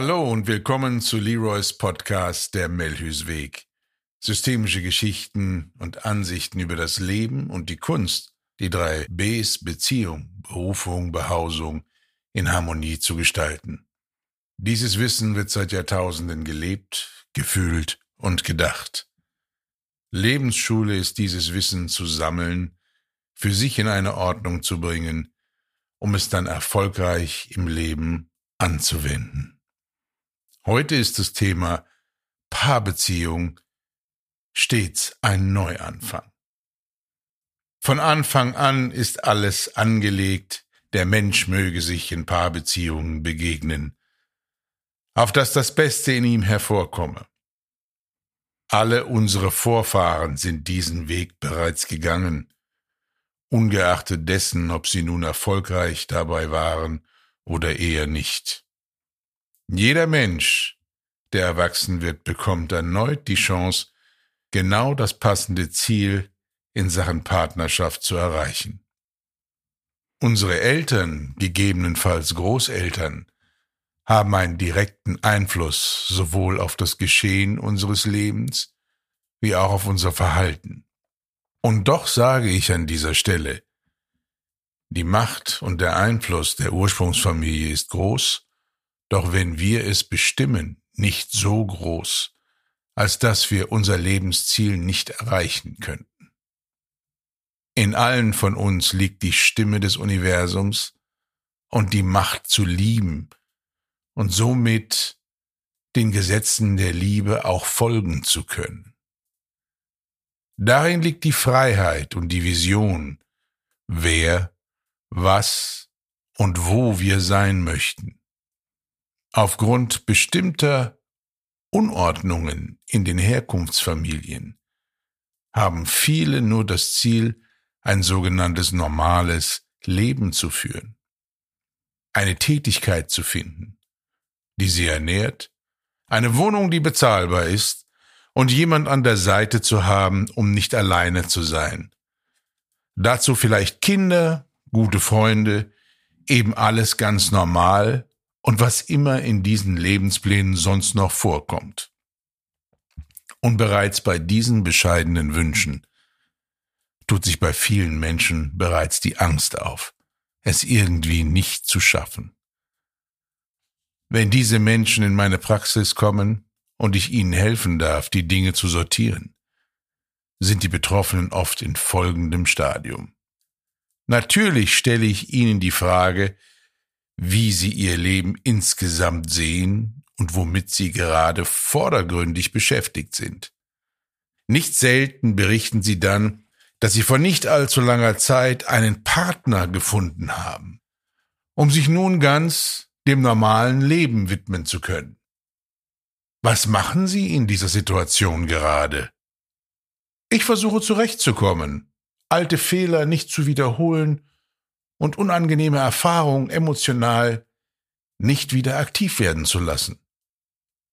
Hallo und willkommen zu Leroys Podcast Der Melhüsweg. Systemische Geschichten und Ansichten über das Leben und die Kunst, die drei Bs Beziehung, Berufung, Behausung in Harmonie zu gestalten. Dieses Wissen wird seit Jahrtausenden gelebt, gefühlt und gedacht. Lebensschule ist dieses Wissen zu sammeln, für sich in eine Ordnung zu bringen, um es dann erfolgreich im Leben anzuwenden. Heute ist das Thema Paarbeziehung stets ein Neuanfang. Von Anfang an ist alles angelegt, der Mensch möge sich in Paarbeziehungen begegnen, auf dass das Beste in ihm hervorkomme. Alle unsere Vorfahren sind diesen Weg bereits gegangen, ungeachtet dessen, ob sie nun erfolgreich dabei waren oder eher nicht. Jeder Mensch, der erwachsen wird, bekommt erneut die Chance, genau das passende Ziel in Sachen Partnerschaft zu erreichen. Unsere Eltern, gegebenenfalls Großeltern, haben einen direkten Einfluss sowohl auf das Geschehen unseres Lebens wie auch auf unser Verhalten. Und doch sage ich an dieser Stelle, die Macht und der Einfluss der Ursprungsfamilie ist groß, doch wenn wir es bestimmen, nicht so groß, als dass wir unser Lebensziel nicht erreichen könnten. In allen von uns liegt die Stimme des Universums und die Macht zu lieben und somit den Gesetzen der Liebe auch folgen zu können. Darin liegt die Freiheit und die Vision, wer, was und wo wir sein möchten. Aufgrund bestimmter Unordnungen in den Herkunftsfamilien haben viele nur das Ziel, ein sogenanntes normales Leben zu führen, eine Tätigkeit zu finden, die sie ernährt, eine Wohnung, die bezahlbar ist und jemand an der Seite zu haben, um nicht alleine zu sein. Dazu vielleicht Kinder, gute Freunde, eben alles ganz normal und was immer in diesen Lebensplänen sonst noch vorkommt. Und bereits bei diesen bescheidenen Wünschen tut sich bei vielen Menschen bereits die Angst auf, es irgendwie nicht zu schaffen. Wenn diese Menschen in meine Praxis kommen und ich ihnen helfen darf, die Dinge zu sortieren, sind die Betroffenen oft in folgendem Stadium. Natürlich stelle ich ihnen die Frage, wie sie ihr Leben insgesamt sehen und womit sie gerade vordergründig beschäftigt sind. Nicht selten berichten sie dann, dass sie vor nicht allzu langer Zeit einen Partner gefunden haben, um sich nun ganz dem normalen Leben widmen zu können. Was machen Sie in dieser Situation gerade? Ich versuche zurechtzukommen, alte Fehler nicht zu wiederholen und unangenehme Erfahrungen emotional nicht wieder aktiv werden zu lassen.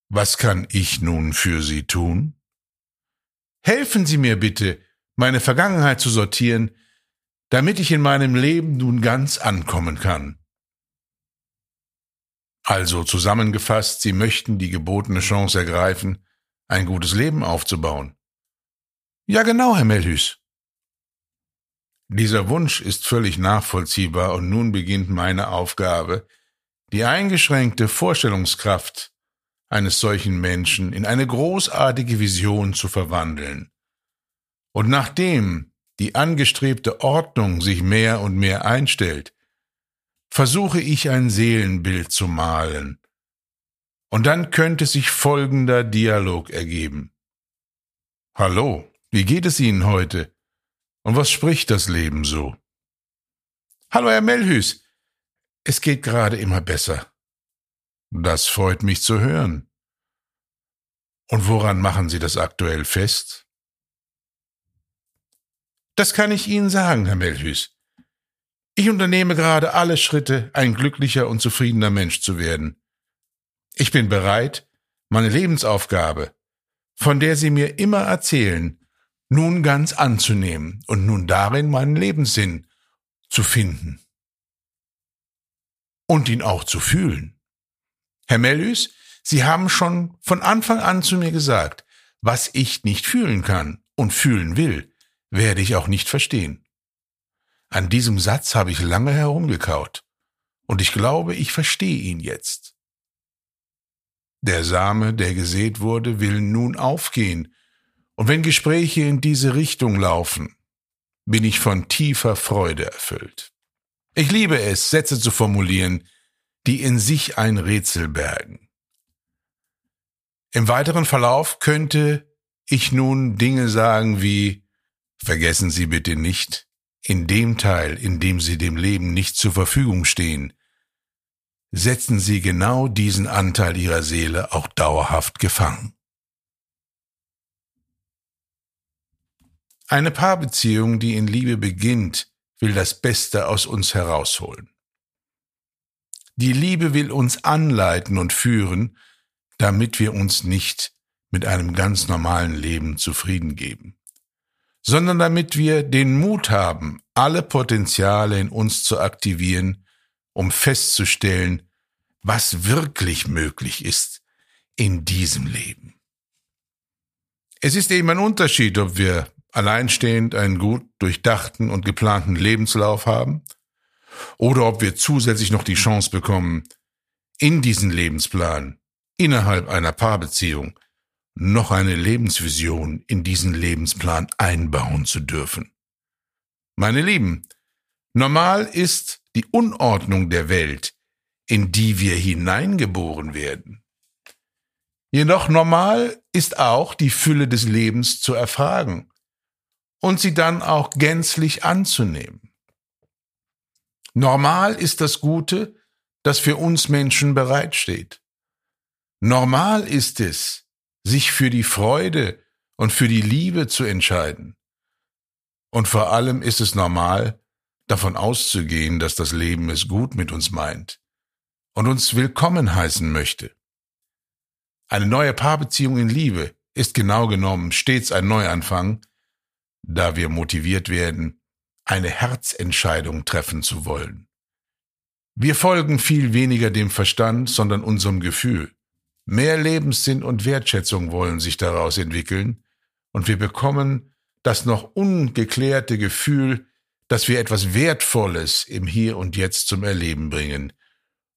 Was kann ich nun für Sie tun? Helfen Sie mir bitte, meine Vergangenheit zu sortieren, damit ich in meinem Leben nun ganz ankommen kann. Also zusammengefasst, Sie möchten die gebotene Chance ergreifen, ein gutes Leben aufzubauen. Ja genau, Herr Melhüs. Dieser Wunsch ist völlig nachvollziehbar und nun beginnt meine Aufgabe, die eingeschränkte Vorstellungskraft eines solchen Menschen in eine großartige Vision zu verwandeln. Und nachdem die angestrebte Ordnung sich mehr und mehr einstellt, versuche ich ein Seelenbild zu malen. Und dann könnte sich folgender Dialog ergeben. Hallo, wie geht es Ihnen heute? Und was spricht das Leben so? Hallo, Herr Melhüs. Es geht gerade immer besser. Das freut mich zu hören. Und woran machen Sie das aktuell fest? Das kann ich Ihnen sagen, Herr Melhüs. Ich unternehme gerade alle Schritte, ein glücklicher und zufriedener Mensch zu werden. Ich bin bereit, meine Lebensaufgabe, von der Sie mir immer erzählen, nun ganz anzunehmen und nun darin meinen Lebenssinn zu finden. Und ihn auch zu fühlen. Herr Mellüs, Sie haben schon von Anfang an zu mir gesagt, was ich nicht fühlen kann und fühlen will, werde ich auch nicht verstehen. An diesem Satz habe ich lange herumgekaut, und ich glaube, ich verstehe ihn jetzt. Der Same, der gesät wurde, will nun aufgehen, und wenn Gespräche in diese Richtung laufen, bin ich von tiefer Freude erfüllt. Ich liebe es, Sätze zu formulieren, die in sich ein Rätsel bergen. Im weiteren Verlauf könnte ich nun Dinge sagen wie Vergessen Sie bitte nicht, in dem Teil, in dem Sie dem Leben nicht zur Verfügung stehen, setzen Sie genau diesen Anteil Ihrer Seele auch dauerhaft gefangen. Eine Paarbeziehung, die in Liebe beginnt, will das Beste aus uns herausholen. Die Liebe will uns anleiten und führen, damit wir uns nicht mit einem ganz normalen Leben zufrieden geben, sondern damit wir den Mut haben, alle Potenziale in uns zu aktivieren, um festzustellen, was wirklich möglich ist in diesem Leben. Es ist eben ein Unterschied, ob wir alleinstehend einen gut durchdachten und geplanten Lebenslauf haben oder ob wir zusätzlich noch die Chance bekommen, in diesen Lebensplan innerhalb einer Paarbeziehung noch eine Lebensvision in diesen Lebensplan einbauen zu dürfen. Meine Lieben, normal ist die Unordnung der Welt, in die wir hineingeboren werden. Jedoch normal ist auch die Fülle des Lebens zu erfragen und sie dann auch gänzlich anzunehmen. Normal ist das Gute, das für uns Menschen bereitsteht. Normal ist es, sich für die Freude und für die Liebe zu entscheiden. Und vor allem ist es normal, davon auszugehen, dass das Leben es gut mit uns meint und uns willkommen heißen möchte. Eine neue Paarbeziehung in Liebe ist genau genommen stets ein Neuanfang, da wir motiviert werden, eine Herzentscheidung treffen zu wollen. Wir folgen viel weniger dem Verstand, sondern unserem Gefühl. Mehr Lebenssinn und Wertschätzung wollen sich daraus entwickeln, und wir bekommen das noch ungeklärte Gefühl, dass wir etwas Wertvolles im Hier und Jetzt zum Erleben bringen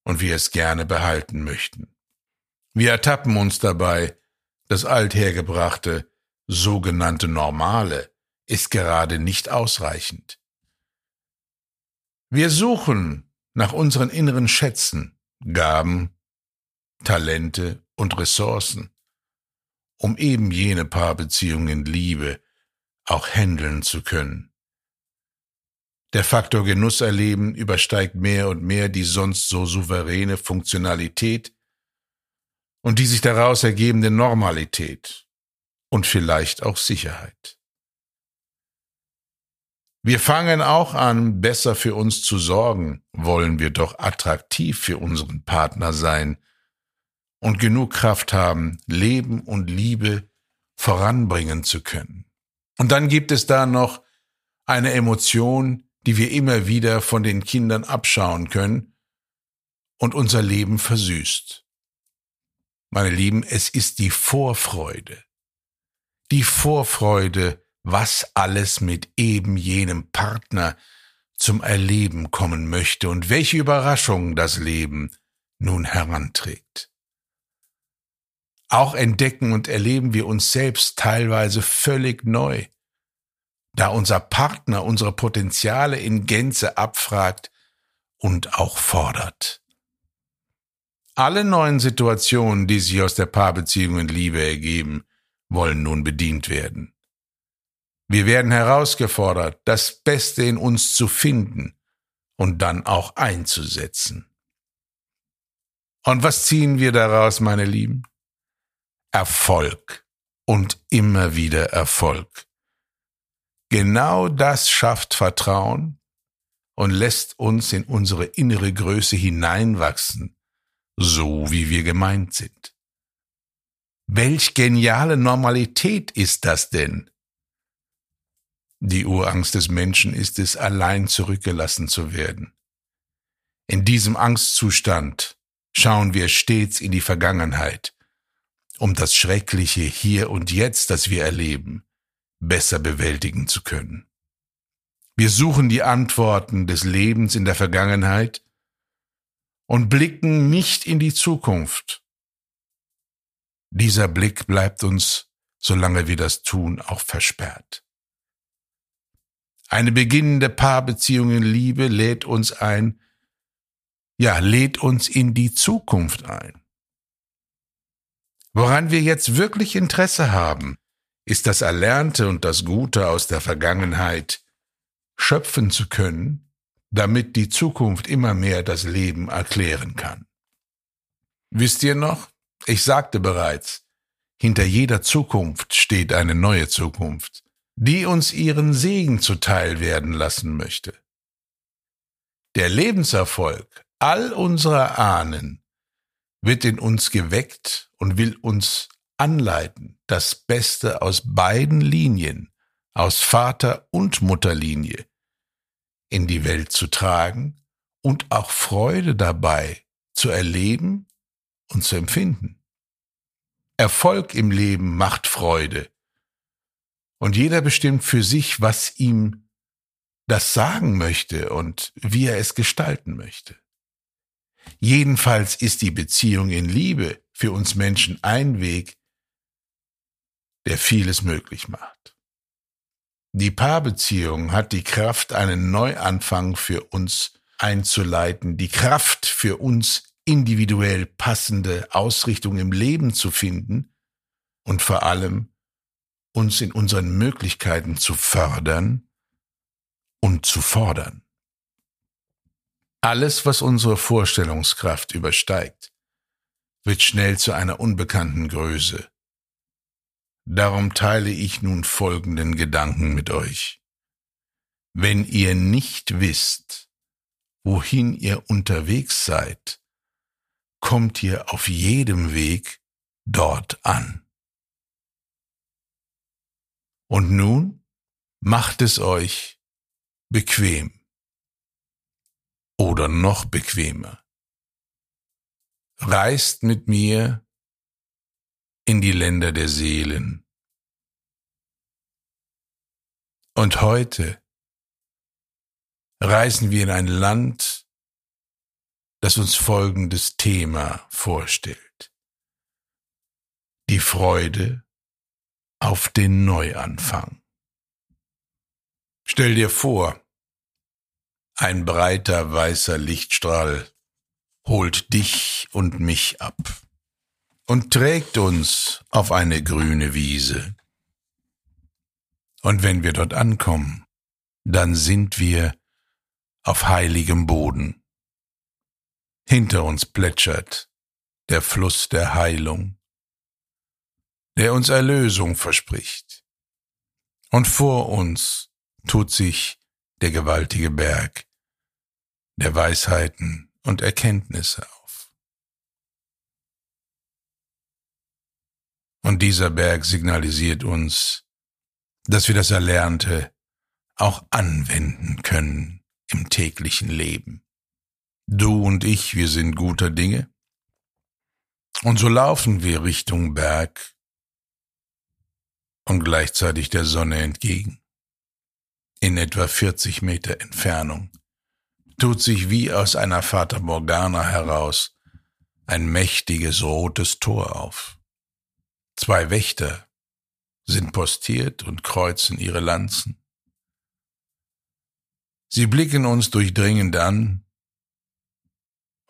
und wir es gerne behalten möchten. Wir ertappen uns dabei, das althergebrachte, sogenannte Normale ist gerade nicht ausreichend. Wir suchen nach unseren inneren Schätzen, Gaben, Talente und Ressourcen, um eben jene Paarbeziehungen Liebe auch handeln zu können. Der Faktor Genuss erleben übersteigt mehr und mehr die sonst so souveräne Funktionalität und die sich daraus ergebende Normalität und vielleicht auch Sicherheit. Wir fangen auch an, besser für uns zu sorgen, wollen wir doch attraktiv für unseren Partner sein und genug Kraft haben, Leben und Liebe voranbringen zu können. Und dann gibt es da noch eine Emotion, die wir immer wieder von den Kindern abschauen können und unser Leben versüßt. Meine Lieben, es ist die Vorfreude. Die Vorfreude, was alles mit eben jenem Partner zum Erleben kommen möchte und welche Überraschungen das Leben nun heranträgt. Auch entdecken und erleben wir uns selbst teilweise völlig neu, da unser Partner unsere Potenziale in Gänze abfragt und auch fordert. Alle neuen Situationen, die sich aus der Paarbeziehung in Liebe ergeben, wollen nun bedient werden. Wir werden herausgefordert, das Beste in uns zu finden und dann auch einzusetzen. Und was ziehen wir daraus, meine Lieben? Erfolg und immer wieder Erfolg. Genau das schafft Vertrauen und lässt uns in unsere innere Größe hineinwachsen, so wie wir gemeint sind. Welch geniale Normalität ist das denn? Die Urangst des Menschen ist es, allein zurückgelassen zu werden. In diesem Angstzustand schauen wir stets in die Vergangenheit, um das Schreckliche hier und jetzt, das wir erleben, besser bewältigen zu können. Wir suchen die Antworten des Lebens in der Vergangenheit und blicken nicht in die Zukunft. Dieser Blick bleibt uns, solange wir das tun, auch versperrt. Eine beginnende Paarbeziehung in Liebe lädt uns ein, ja, lädt uns in die Zukunft ein. Woran wir jetzt wirklich Interesse haben, ist das Erlernte und das Gute aus der Vergangenheit schöpfen zu können, damit die Zukunft immer mehr das Leben erklären kann. Wisst ihr noch? Ich sagte bereits, hinter jeder Zukunft steht eine neue Zukunft, die uns ihren Segen zuteil werden lassen möchte. Der Lebenserfolg all unserer Ahnen wird in uns geweckt und will uns anleiten, das Beste aus beiden Linien, aus Vater- und Mutterlinie, in die Welt zu tragen und auch Freude dabei zu erleben und zu empfinden. Erfolg im Leben macht Freude. Und jeder bestimmt für sich, was ihm das sagen möchte und wie er es gestalten möchte. Jedenfalls ist die Beziehung in Liebe für uns Menschen ein Weg, der vieles möglich macht. Die Paarbeziehung hat die Kraft, einen Neuanfang für uns einzuleiten, die Kraft für uns individuell passende Ausrichtung im Leben zu finden und vor allem uns in unseren Möglichkeiten zu fördern und zu fordern. Alles, was unsere Vorstellungskraft übersteigt, wird schnell zu einer unbekannten Größe. Darum teile ich nun folgenden Gedanken mit euch. Wenn ihr nicht wisst, wohin ihr unterwegs seid, kommt ihr auf jedem Weg dort an. Und nun macht es euch bequem oder noch bequemer. Reist mit mir in die Länder der Seelen. Und heute reisen wir in ein Land, das uns folgendes Thema vorstellt. Die Freude auf den Neuanfang. Stell dir vor, ein breiter weißer Lichtstrahl holt dich und mich ab und trägt uns auf eine grüne Wiese. Und wenn wir dort ankommen, dann sind wir auf heiligem Boden. Hinter uns plätschert der Fluss der Heilung, der uns Erlösung verspricht. Und vor uns tut sich der gewaltige Berg der Weisheiten und Erkenntnisse auf. Und dieser Berg signalisiert uns, dass wir das Erlernte auch anwenden können im täglichen Leben. Du und ich, wir sind guter Dinge. Und so laufen wir Richtung Berg und gleichzeitig der Sonne entgegen. In etwa 40 Meter Entfernung tut sich wie aus einer Fata Morgana heraus ein mächtiges rotes Tor auf. Zwei Wächter sind postiert und kreuzen ihre Lanzen. Sie blicken uns durchdringend an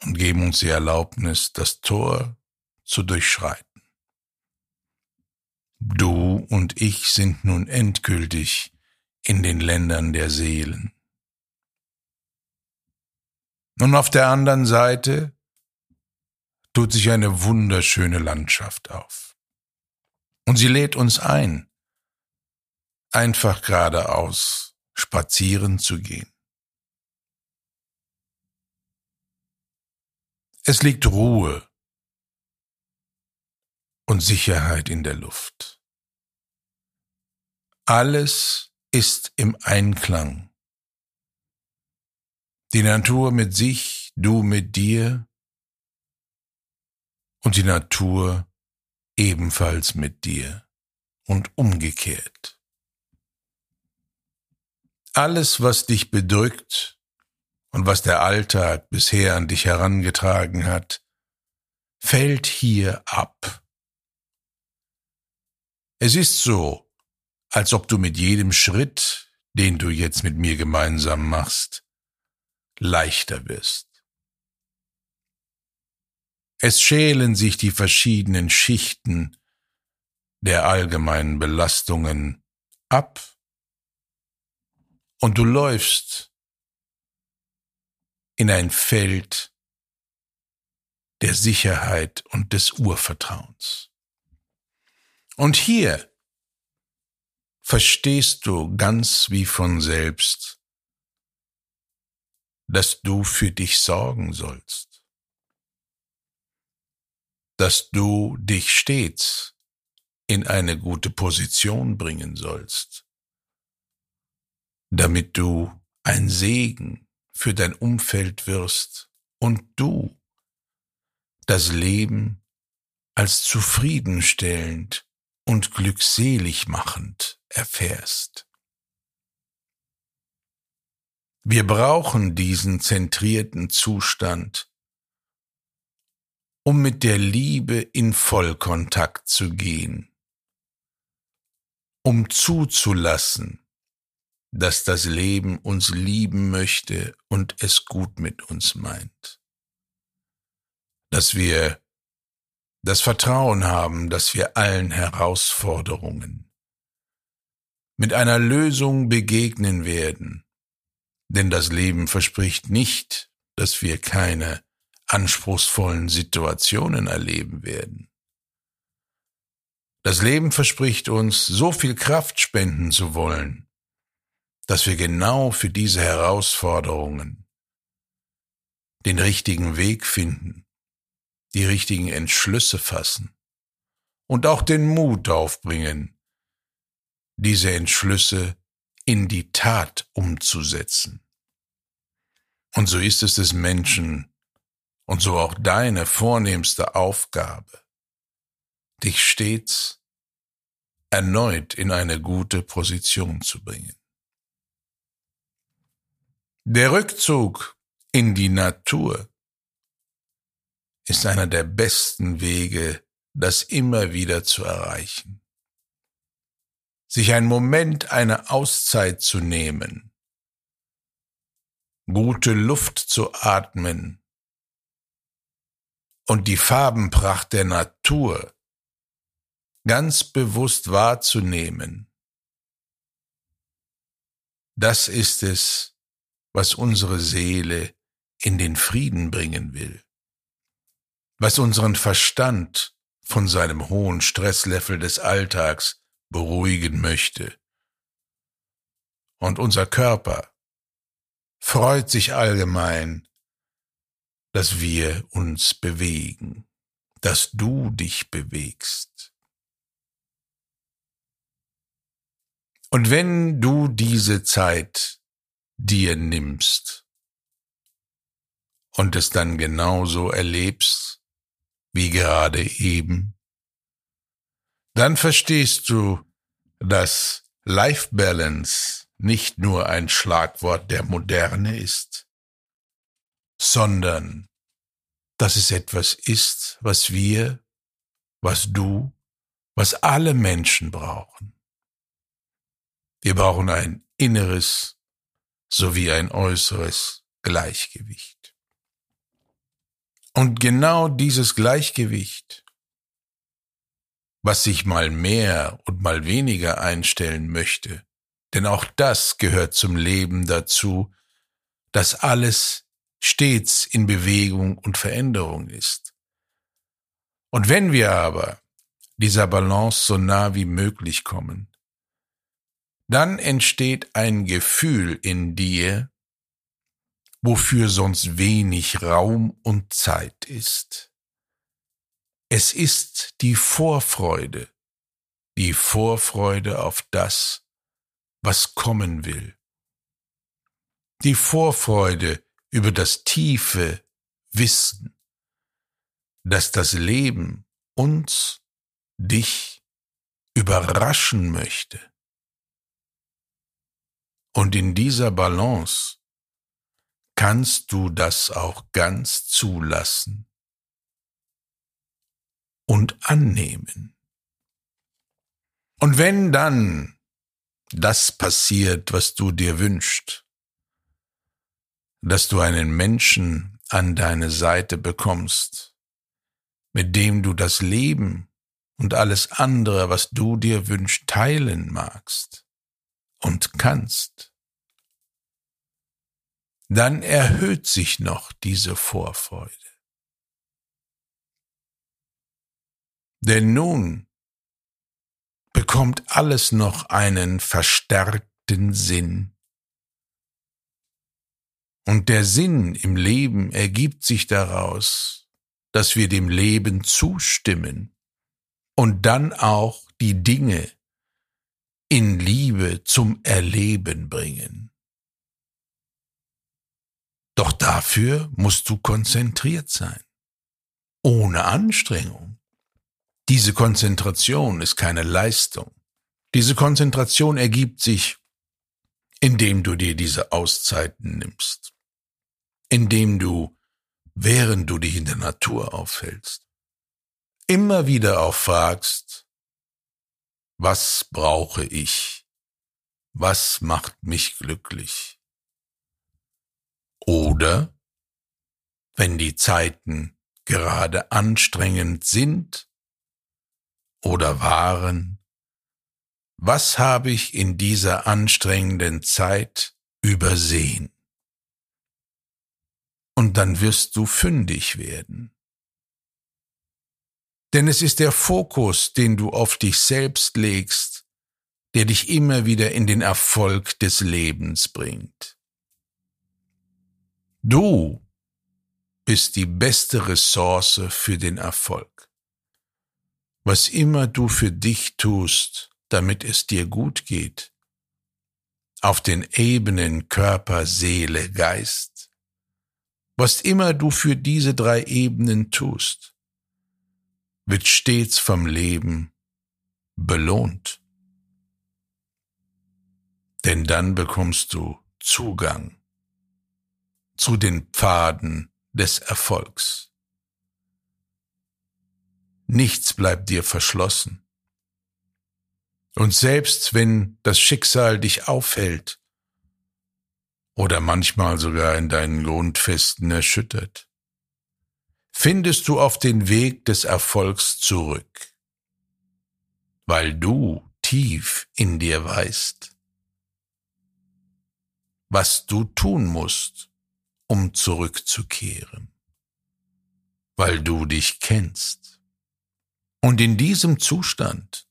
und geben uns die Erlaubnis, das Tor zu durchschreiten. Du und ich sind nun endgültig in den Ländern der Seelen. Und auf der anderen Seite tut sich eine wunderschöne Landschaft auf. Und sie lädt uns ein, einfach geradeaus spazieren zu gehen. Es liegt Ruhe und Sicherheit in der Luft. Alles ist im Einklang die Natur mit sich, du mit dir, und die Natur ebenfalls mit dir und umgekehrt. Alles, was dich bedrückt und was der Alltag bisher an dich herangetragen hat, fällt hier ab. Es ist so, als ob du mit jedem Schritt, den du jetzt mit mir gemeinsam machst, leichter wirst. Es schälen sich die verschiedenen Schichten der allgemeinen Belastungen ab und du läufst in ein Feld der Sicherheit und des Urvertrauens. Und hier verstehst du ganz wie von selbst, dass du für dich sorgen sollst, dass du dich stets in eine gute Position bringen sollst, damit du ein Segen für dein Umfeld wirst und du das Leben als zufriedenstellend und glückselig machend erfährst. Wir brauchen diesen zentrierten Zustand, um mit der Liebe in Vollkontakt zu gehen, um zuzulassen, dass das Leben uns lieben möchte und es gut mit uns meint dass wir das Vertrauen haben, dass wir allen Herausforderungen mit einer Lösung begegnen werden. Denn das Leben verspricht nicht, dass wir keine anspruchsvollen Situationen erleben werden. Das Leben verspricht uns, so viel Kraft spenden zu wollen, dass wir genau für diese Herausforderungen den richtigen Weg finden die richtigen Entschlüsse fassen und auch den Mut aufbringen, diese Entschlüsse in die Tat umzusetzen. Und so ist es des Menschen und so auch deine vornehmste Aufgabe, dich stets erneut in eine gute Position zu bringen. Der Rückzug in die Natur ist einer der besten Wege, das immer wieder zu erreichen. Sich einen Moment, eine Auszeit zu nehmen, gute Luft zu atmen. Und die Farbenpracht der Natur ganz bewusst wahrzunehmen, das ist es, was unsere Seele in den Frieden bringen will was unseren Verstand von seinem hohen Stresslevel des Alltags beruhigen möchte. Und unser Körper freut sich allgemein, dass wir uns bewegen, dass du dich bewegst. Und wenn du diese Zeit dir nimmst und es dann genauso erlebst, wie gerade eben, dann verstehst du, dass Life Balance nicht nur ein Schlagwort der Moderne ist, sondern dass es etwas ist, was wir, was du, was alle Menschen brauchen. Wir brauchen ein inneres sowie ein äußeres Gleichgewicht. Und genau dieses Gleichgewicht, was sich mal mehr und mal weniger einstellen möchte, denn auch das gehört zum Leben dazu, dass alles stets in Bewegung und Veränderung ist. Und wenn wir aber dieser Balance so nah wie möglich kommen, dann entsteht ein Gefühl in dir, wofür sonst wenig Raum und Zeit ist. Es ist die Vorfreude, die Vorfreude auf das, was kommen will. Die Vorfreude über das tiefe Wissen, dass das Leben uns, dich überraschen möchte. Und in dieser Balance kannst du das auch ganz zulassen und annehmen. Und wenn dann das passiert, was du dir wünschst, dass du einen Menschen an deine Seite bekommst, mit dem du das Leben und alles andere, was du dir wünschst, teilen magst und kannst, dann erhöht sich noch diese Vorfreude. Denn nun bekommt alles noch einen verstärkten Sinn. Und der Sinn im Leben ergibt sich daraus, dass wir dem Leben zustimmen und dann auch die Dinge in Liebe zum Erleben bringen. Doch dafür musst du konzentriert sein, ohne Anstrengung. Diese Konzentration ist keine Leistung. Diese Konzentration ergibt sich, indem du dir diese Auszeiten nimmst, indem du, während du dich in der Natur aufhältst, immer wieder auch fragst, was brauche ich? Was macht mich glücklich? Oder wenn die Zeiten gerade anstrengend sind oder waren, was habe ich in dieser anstrengenden Zeit übersehen? Und dann wirst du fündig werden. Denn es ist der Fokus, den du auf dich selbst legst, der dich immer wieder in den Erfolg des Lebens bringt. Du bist die beste Ressource für den Erfolg. Was immer du für dich tust, damit es dir gut geht, auf den Ebenen Körper, Seele, Geist, was immer du für diese drei Ebenen tust, wird stets vom Leben belohnt. Denn dann bekommst du Zugang zu den Pfaden des Erfolgs. Nichts bleibt dir verschlossen. Und selbst wenn das Schicksal dich aufhält oder manchmal sogar in deinen Grundfesten erschüttert, findest du auf den Weg des Erfolgs zurück, weil du tief in dir weißt, was du tun musst, um zurückzukehren, weil du dich kennst. Und in diesem Zustand,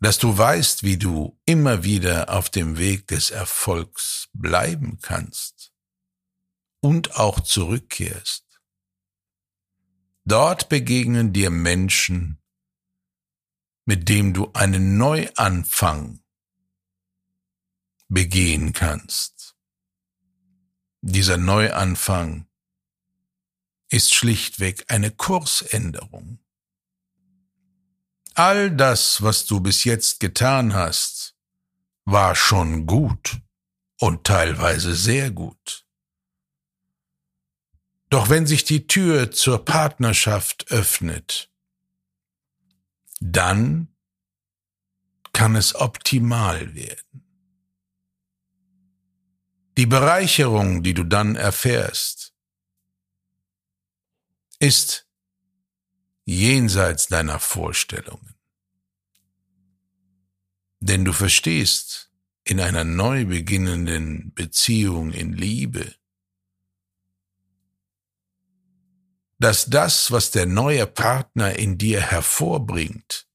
dass du weißt, wie du immer wieder auf dem Weg des Erfolgs bleiben kannst und auch zurückkehrst. Dort begegnen dir Menschen, mit dem du einen Neuanfang begehen kannst dieser Neuanfang ist schlichtweg eine Kursänderung. All das, was du bis jetzt getan hast, war schon gut und teilweise sehr gut. Doch wenn sich die Tür zur Partnerschaft öffnet, dann kann es optimal werden. Die Bereicherung, die du dann erfährst, ist jenseits deiner Vorstellungen. Denn du verstehst in einer neu beginnenden Beziehung in Liebe, dass das, was der neue Partner in dir hervorbringt,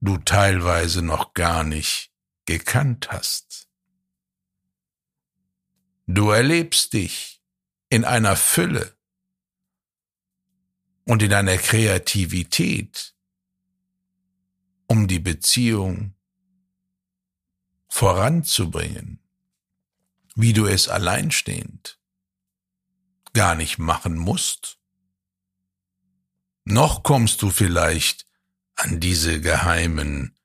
du teilweise noch gar nicht gekannt hast. Du erlebst dich in einer Fülle und in einer Kreativität, um die Beziehung voranzubringen, wie du es alleinstehend gar nicht machen musst. Noch kommst du vielleicht an diese geheimen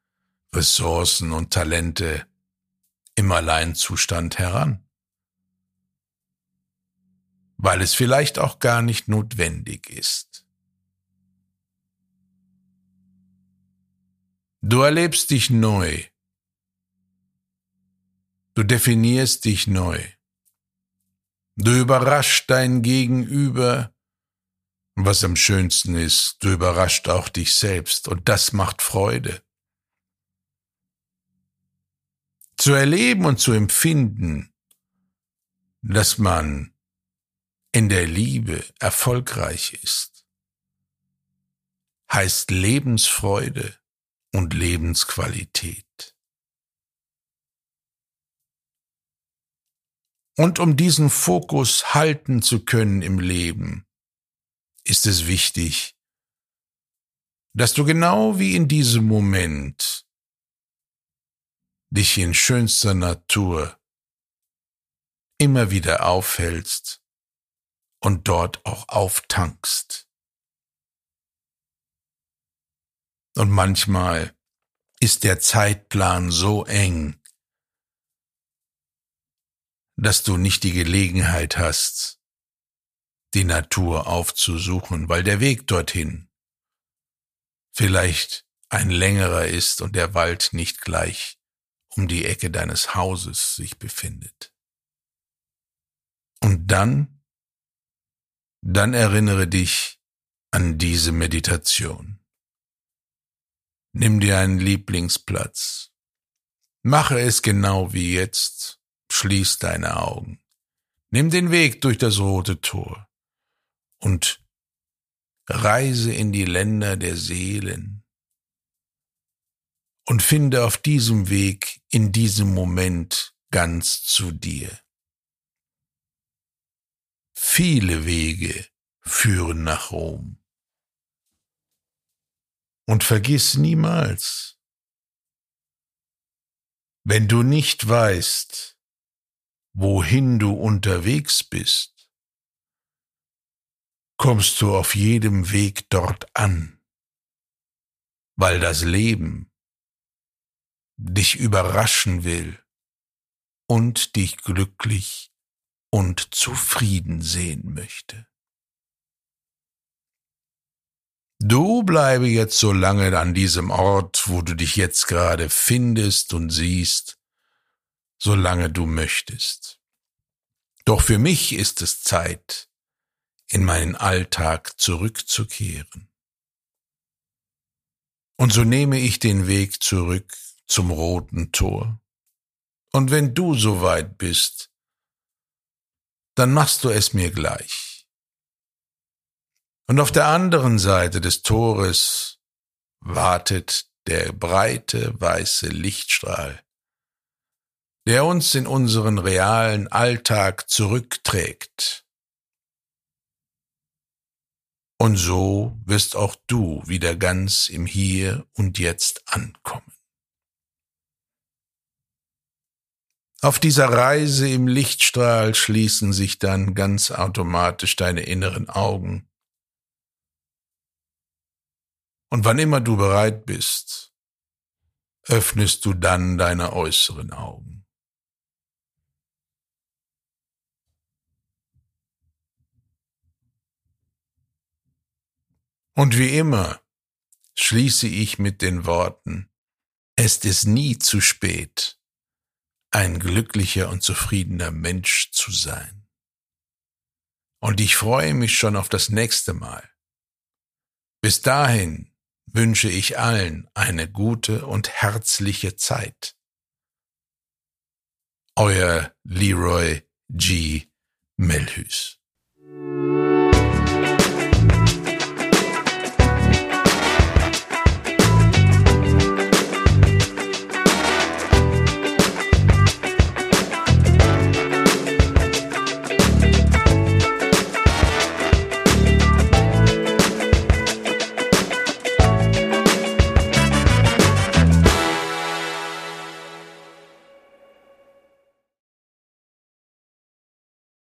Ressourcen und Talente im Alleinzustand heran, weil es vielleicht auch gar nicht notwendig ist. Du erlebst dich neu. Du definierst dich neu. Du überrascht dein Gegenüber. Was am schönsten ist, du überrascht auch dich selbst und das macht Freude. Zu erleben und zu empfinden, dass man in der Liebe erfolgreich ist, heißt Lebensfreude und Lebensqualität. Und um diesen Fokus halten zu können im Leben, ist es wichtig, dass du genau wie in diesem Moment dich in schönster Natur immer wieder aufhältst und dort auch auftankst. Und manchmal ist der Zeitplan so eng, dass du nicht die Gelegenheit hast, die Natur aufzusuchen, weil der Weg dorthin vielleicht ein längerer ist und der Wald nicht gleich um die Ecke deines Hauses sich befindet. Und dann, dann erinnere dich an diese Meditation. Nimm dir einen Lieblingsplatz. Mache es genau wie jetzt. Schließ deine Augen. Nimm den Weg durch das rote Tor und reise in die Länder der Seelen und finde auf diesem Weg in diesem Moment ganz zu dir. Viele Wege führen nach Rom. Und vergiss niemals, wenn du nicht weißt, wohin du unterwegs bist, kommst du auf jedem Weg dort an, weil das Leben dich überraschen will und dich glücklich und zufrieden sehen möchte. Du bleibe jetzt so lange an diesem Ort, wo du dich jetzt gerade findest und siehst, solange du möchtest. Doch für mich ist es Zeit, in meinen Alltag zurückzukehren. Und so nehme ich den Weg zurück zum roten Tor. Und wenn du soweit bist, dann machst du es mir gleich. Und auf der anderen Seite des Tores wartet der breite weiße Lichtstrahl, der uns in unseren realen Alltag zurückträgt. Und so wirst auch du wieder ganz im Hier und Jetzt ankommen. Auf dieser Reise im Lichtstrahl schließen sich dann ganz automatisch deine inneren Augen. Und wann immer du bereit bist, öffnest du dann deine äußeren Augen. Und wie immer schließe ich mit den Worten, es ist nie zu spät, ein glücklicher und zufriedener Mensch zu sein. Und ich freue mich schon auf das nächste Mal. Bis dahin wünsche ich allen eine gute und herzliche Zeit. Euer Leroy G. Melhus.